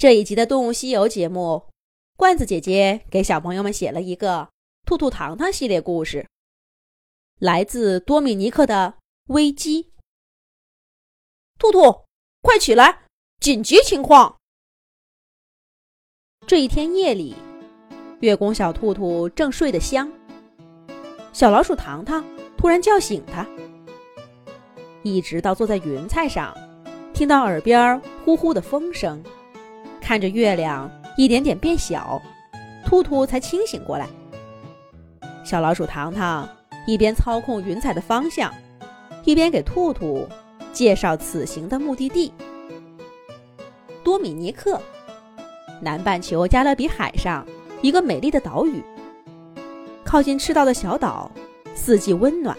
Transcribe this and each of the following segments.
这一集的《动物西游》节目，罐子姐姐给小朋友们写了一个《兔兔糖糖》系列故事，来自多米尼克的危机。兔兔，快起来！紧急情况！这一天夜里，月宫小兔兔正睡得香，小老鼠糖糖突然叫醒它，一直到坐在云彩上，听到耳边呼呼的风声。看着月亮一点点变小，兔兔才清醒过来。小老鼠糖糖一边操控云彩的方向，一边给兔兔介绍此行的目的地——多米尼克，南半球加勒比海上一个美丽的岛屿。靠近赤道的小岛，四季温暖。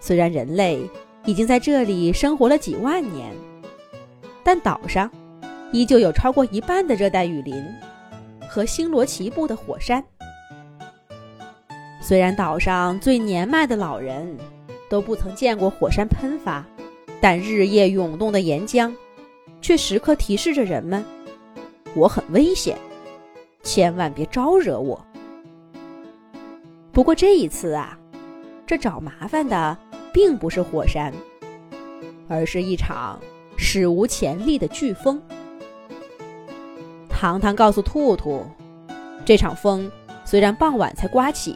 虽然人类已经在这里生活了几万年，但岛上……依旧有超过一半的热带雨林和星罗棋布的火山。虽然岛上最年迈的老人都不曾见过火山喷发，但日夜涌动的岩浆却时刻提示着人们：“我很危险，千万别招惹我。”不过这一次啊，这找麻烦的并不是火山，而是一场史无前例的飓风。糖糖告诉兔兔，这场风虽然傍晚才刮起，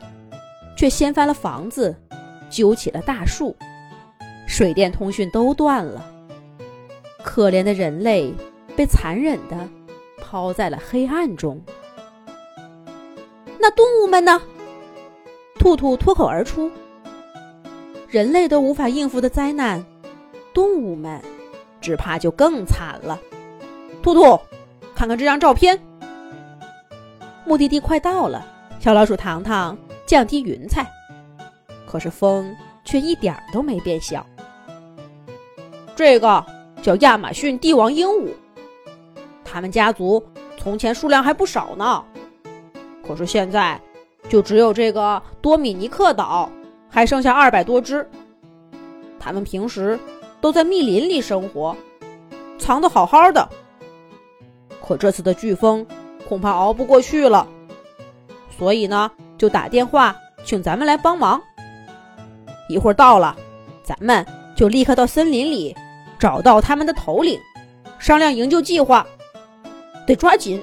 却掀翻了房子，揪起了大树，水电通讯都断了。可怜的人类被残忍的抛在了黑暗中。那动物们呢？兔兔脱口而出：“人类都无法应付的灾难，动物们只怕就更惨了。”兔兔。看看这张照片。目的地快到了，小老鼠糖糖降低云彩，可是风却一点都没变小。这个叫亚马逊帝王鹦鹉，他们家族从前数量还不少呢，可是现在就只有这个多米尼克岛还剩下二百多只。他们平时都在密林里生活，藏得好好的。可这次的飓风恐怕熬不过去了，所以呢，就打电话请咱们来帮忙。一会儿到了，咱们就立刻到森林里找到他们的头领，商量营救计划。得抓紧！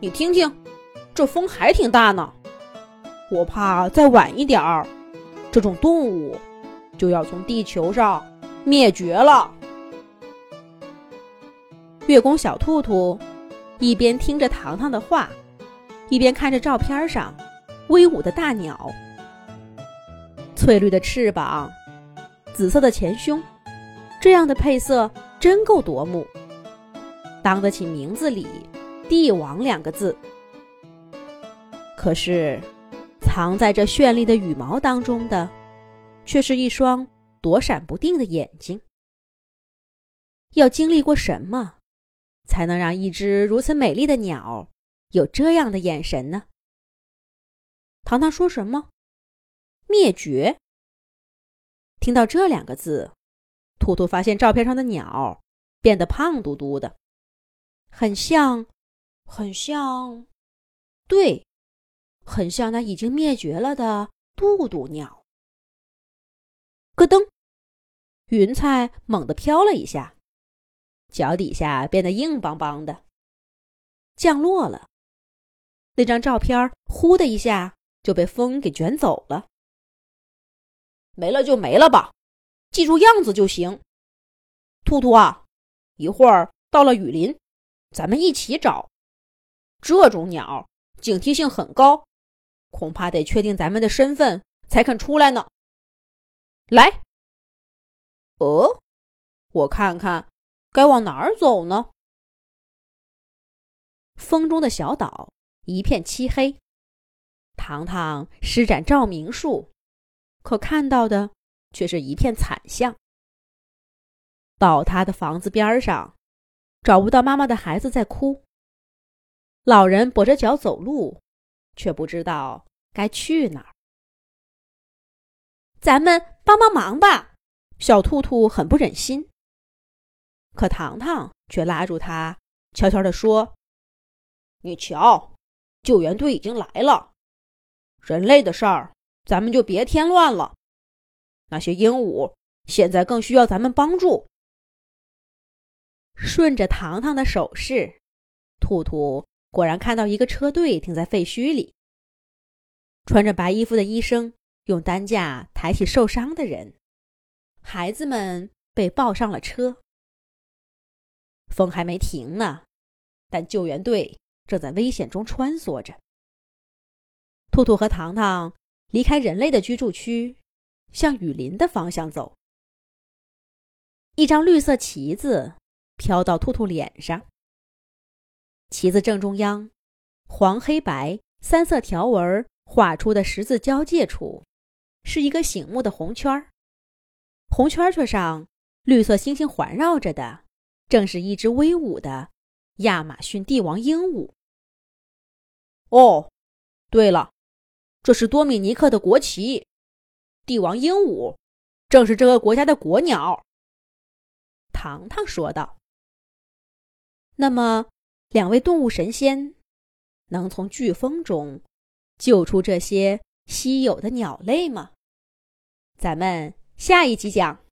你听听，这风还挺大呢。我怕再晚一点儿，这种动物就要从地球上灭绝了。月宫小兔兔。一边听着糖糖的话，一边看着照片上威武的大鸟，翠绿的翅膀，紫色的前胸，这样的配色真够夺目，当得起名字里“帝王”两个字。可是，藏在这绚丽的羽毛当中的，却是一双躲闪不定的眼睛。要经历过什么？才能让一只如此美丽的鸟有这样的眼神呢？糖糖说什么？灭绝。听到这两个字，兔兔发现照片上的鸟变得胖嘟嘟的，很像，很像，对，很像那已经灭绝了的渡渡鸟。咯噔，云彩猛地飘了一下。脚底下变得硬邦邦的，降落了。那张照片呼的一下就被风给卷走了。没了就没了吧，记住样子就行。兔兔啊，一会儿到了雨林，咱们一起找。这种鸟警惕性很高，恐怕得确定咱们的身份才肯出来呢。来，哦，我看看。该往哪儿走呢？风中的小岛一片漆黑，糖糖施展照明术，可看到的却是一片惨象。倒塌的房子边上，找不到妈妈的孩子在哭。老人跛着脚走路，却不知道该去哪儿。咱们帮帮忙吧！小兔兔很不忍心。可糖糖却拉住他，悄悄地说：“你瞧，救援队已经来了。人类的事儿，咱们就别添乱了。那些鹦鹉现在更需要咱们帮助。”顺着糖糖的手势，兔兔果然看到一个车队停在废墟里。穿着白衣服的医生用担架抬起受伤的人，孩子们被抱上了车。风还没停呢，但救援队正在危险中穿梭着。兔兔和糖糖离开人类的居住区，向雨林的方向走。一张绿色旗子飘到兔兔脸上，旗子正中央，黄、黑、白三色条纹。画出的十字交界处，是一个醒目的红圈儿。红圈圈上绿色星星环绕着的，正是一只威武的亚马逊帝王鹦鹉。哦，对了，这是多米尼克的国旗，帝王鹦鹉正是这个国家的国鸟。糖糖说道。那么，两位动物神仙能从飓风中？救出这些稀有的鸟类吗？咱们下一集讲。